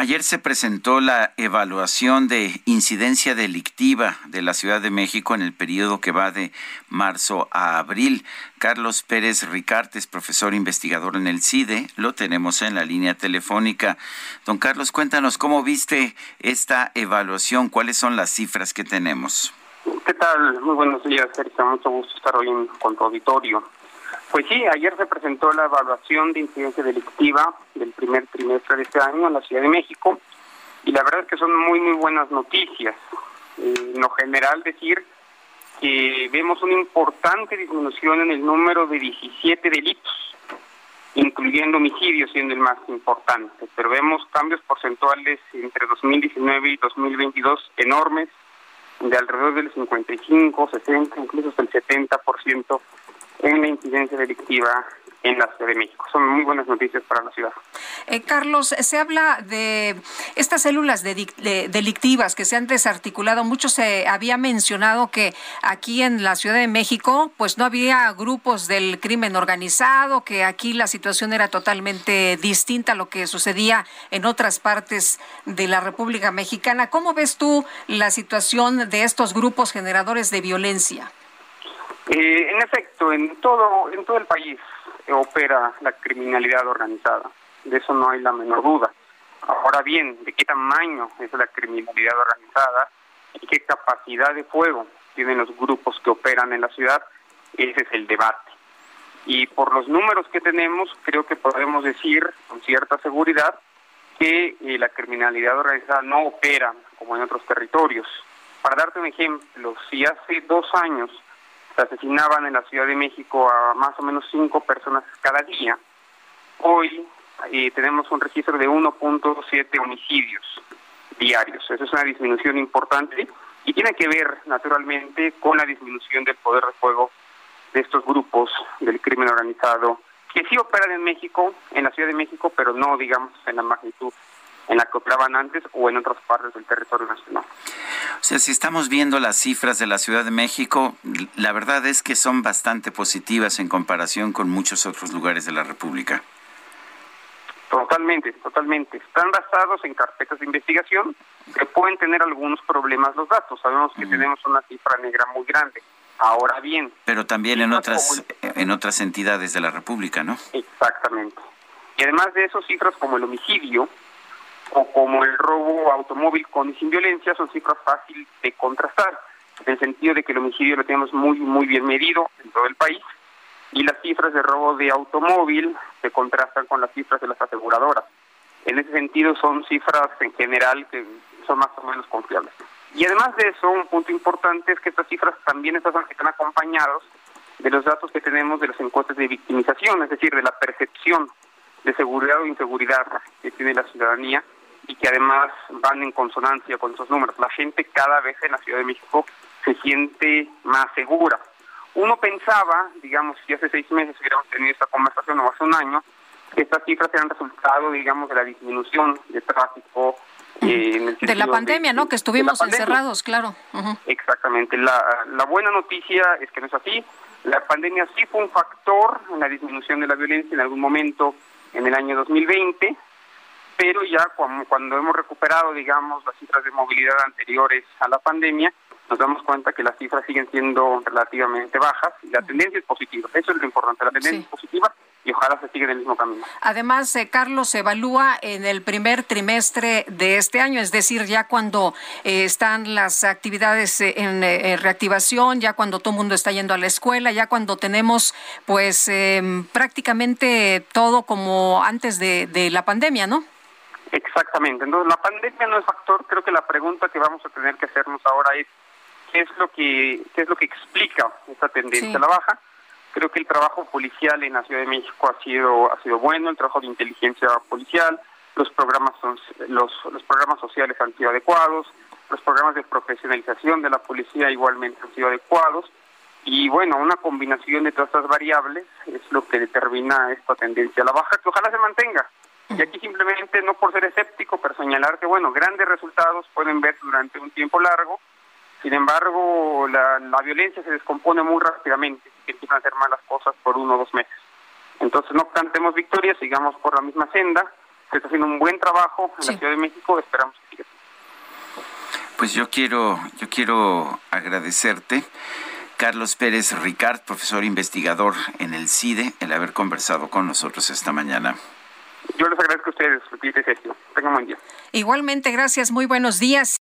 Ayer se presentó la evaluación de incidencia delictiva de la Ciudad de México en el periodo que va de marzo a abril. Carlos Pérez Ricartes, profesor investigador en el CIDE, lo tenemos en la línea telefónica. Don Carlos, cuéntanos cómo viste esta evaluación, cuáles son las cifras que tenemos. ¿Qué tal? Muy buenos días, Sergio. Mucho gusto estar hoy en, con auditorio. Pues sí, ayer se presentó la evaluación de incidencia delictiva del primer trimestre de este año en la Ciudad de México y la verdad es que son muy, muy buenas noticias. Eh, en lo general decir que vemos una importante disminución en el número de 17 delitos, incluyendo homicidios siendo el más importante, pero vemos cambios porcentuales entre 2019 y 2022 enormes, de alrededor del 55, 60, incluso hasta el 70% en la incidencia delictiva en la Ciudad de México. Son muy buenas noticias para la ciudad. Eh, Carlos, se habla de estas células delictivas que se han desarticulado. Mucho se había mencionado que aquí en la Ciudad de México, pues no había grupos del crimen organizado, que aquí la situación era totalmente distinta a lo que sucedía en otras partes de la República Mexicana. ¿Cómo ves tú la situación de estos grupos generadores de violencia? Eh, en efecto, en todo, en todo el país opera la criminalidad organizada. De eso no hay la menor duda. Ahora bien, ¿de qué tamaño es la criminalidad organizada y qué capacidad de fuego tienen los grupos que operan en la ciudad? Ese es el debate. Y por los números que tenemos, creo que podemos decir con cierta seguridad que eh, la criminalidad organizada no opera como en otros territorios. Para darte un ejemplo, si hace dos años asesinaban en la Ciudad de México a más o menos cinco personas cada día. Hoy eh, tenemos un registro de 1.7 homicidios diarios. Esa es una disminución importante y tiene que ver naturalmente con la disminución del poder de fuego de estos grupos del crimen organizado que sí operan en México, en la Ciudad de México, pero no digamos en la magnitud en la que operaban antes o en otras partes del territorio nacional. Sea, si estamos viendo las cifras de la Ciudad de México, la verdad es que son bastante positivas en comparación con muchos otros lugares de la República. Totalmente, totalmente. Están basados en carpetas de investigación que pueden tener algunos problemas los datos. Sabemos que tenemos una cifra negra muy grande. Ahora bien. Pero también en otras, en otras entidades de la República, ¿no? Exactamente. Y además de eso, cifras como el homicidio, como el robo automóvil con y sin violencia son cifras fáciles de contrastar, en el sentido de que el homicidio lo tenemos muy, muy bien medido en todo el país y las cifras de robo de automóvil se contrastan con las cifras de las aseguradoras. En ese sentido son cifras en general que son más o menos confiables. Y además de eso, un punto importante es que estas cifras también están, están acompañados de los datos que tenemos de las encuestas de victimización, es decir, de la percepción de seguridad o inseguridad que tiene la ciudadanía y que además van en consonancia con esos números. La gente cada vez en la Ciudad de México se siente más segura. Uno pensaba, digamos, si hace seis meses hubiéramos tenido esta conversación o hace un año, que estas cifras eran resultado, digamos, de la disminución de tráfico. Eh, de la pandemia, ¿no? Que estuvimos encerrados, claro. Exactamente. La, la buena noticia es que no es así. La pandemia sí fue un factor en la disminución de la violencia en algún momento en el año 2020, pero ya cuando, hemos recuperado, digamos, las cifras de movilidad anteriores a la pandemia, nos damos cuenta que las cifras siguen siendo relativamente bajas y la tendencia es positiva. Eso es lo importante, la tendencia es positiva y ojalá se siga en el mismo camino. Además, eh, Carlos, se evalúa en el primer trimestre de este año, es decir, ya cuando eh, están las actividades eh, en, reactivación, ya cuando todo el mundo está yendo a la escuela, ya cuando tenemos pues em, prácticamente todo como antes de, de la pandemia, ¿no? Exactamente. Entonces, la pandemia no es factor. Creo que la pregunta que vamos a tener que hacernos ahora es qué es lo que qué es lo que explica esta tendencia a la baja. Creo que el trabajo policial en la Ciudad de México ha sido ha sido bueno, el trabajo de inteligencia policial, los programas los, los programas sociales han sido adecuados, los programas de profesionalización de la policía igualmente han sido adecuados y bueno, una combinación de todas estas variables es lo que determina esta tendencia a la baja que ojalá se mantenga. Y aquí simplemente no por ser escéptico, pero señalar que bueno, grandes resultados pueden ver durante un tiempo largo, sin embargo la, la violencia se descompone muy rápidamente y empiezan a hacer malas cosas por uno o dos meses. Entonces no cantemos victorias, sigamos por la misma senda, se está haciendo un buen trabajo en la Ciudad de México, esperamos que siga. Pues yo quiero, yo quiero agradecerte. Carlos Pérez Ricard, profesor investigador en el CIDE, el haber conversado con nosotros esta mañana. Yo les agradezco a ustedes, Sergio. Tengan buen día. Igualmente, gracias. Muy buenos días.